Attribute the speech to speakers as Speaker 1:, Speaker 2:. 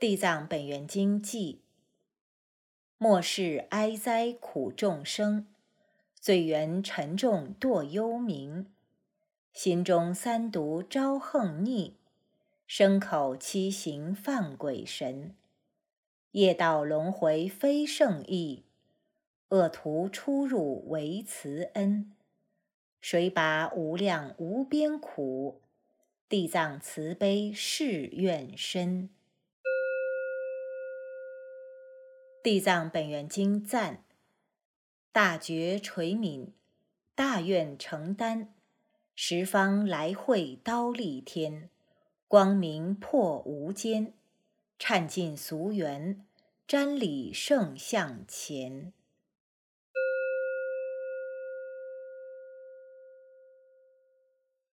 Speaker 1: 地藏本愿经记：末世哀哉苦众生，罪缘沉重堕幽冥，心中三毒招横逆，牲口七行犯鬼神，业道轮回非圣意，恶徒出入为慈恩，谁拔无量无边苦？地藏慈悲誓愿深。地藏本愿经赞：大觉垂悯，大愿承担，十方来会刀立天，光明破无间，忏尽俗缘，瞻礼圣像前。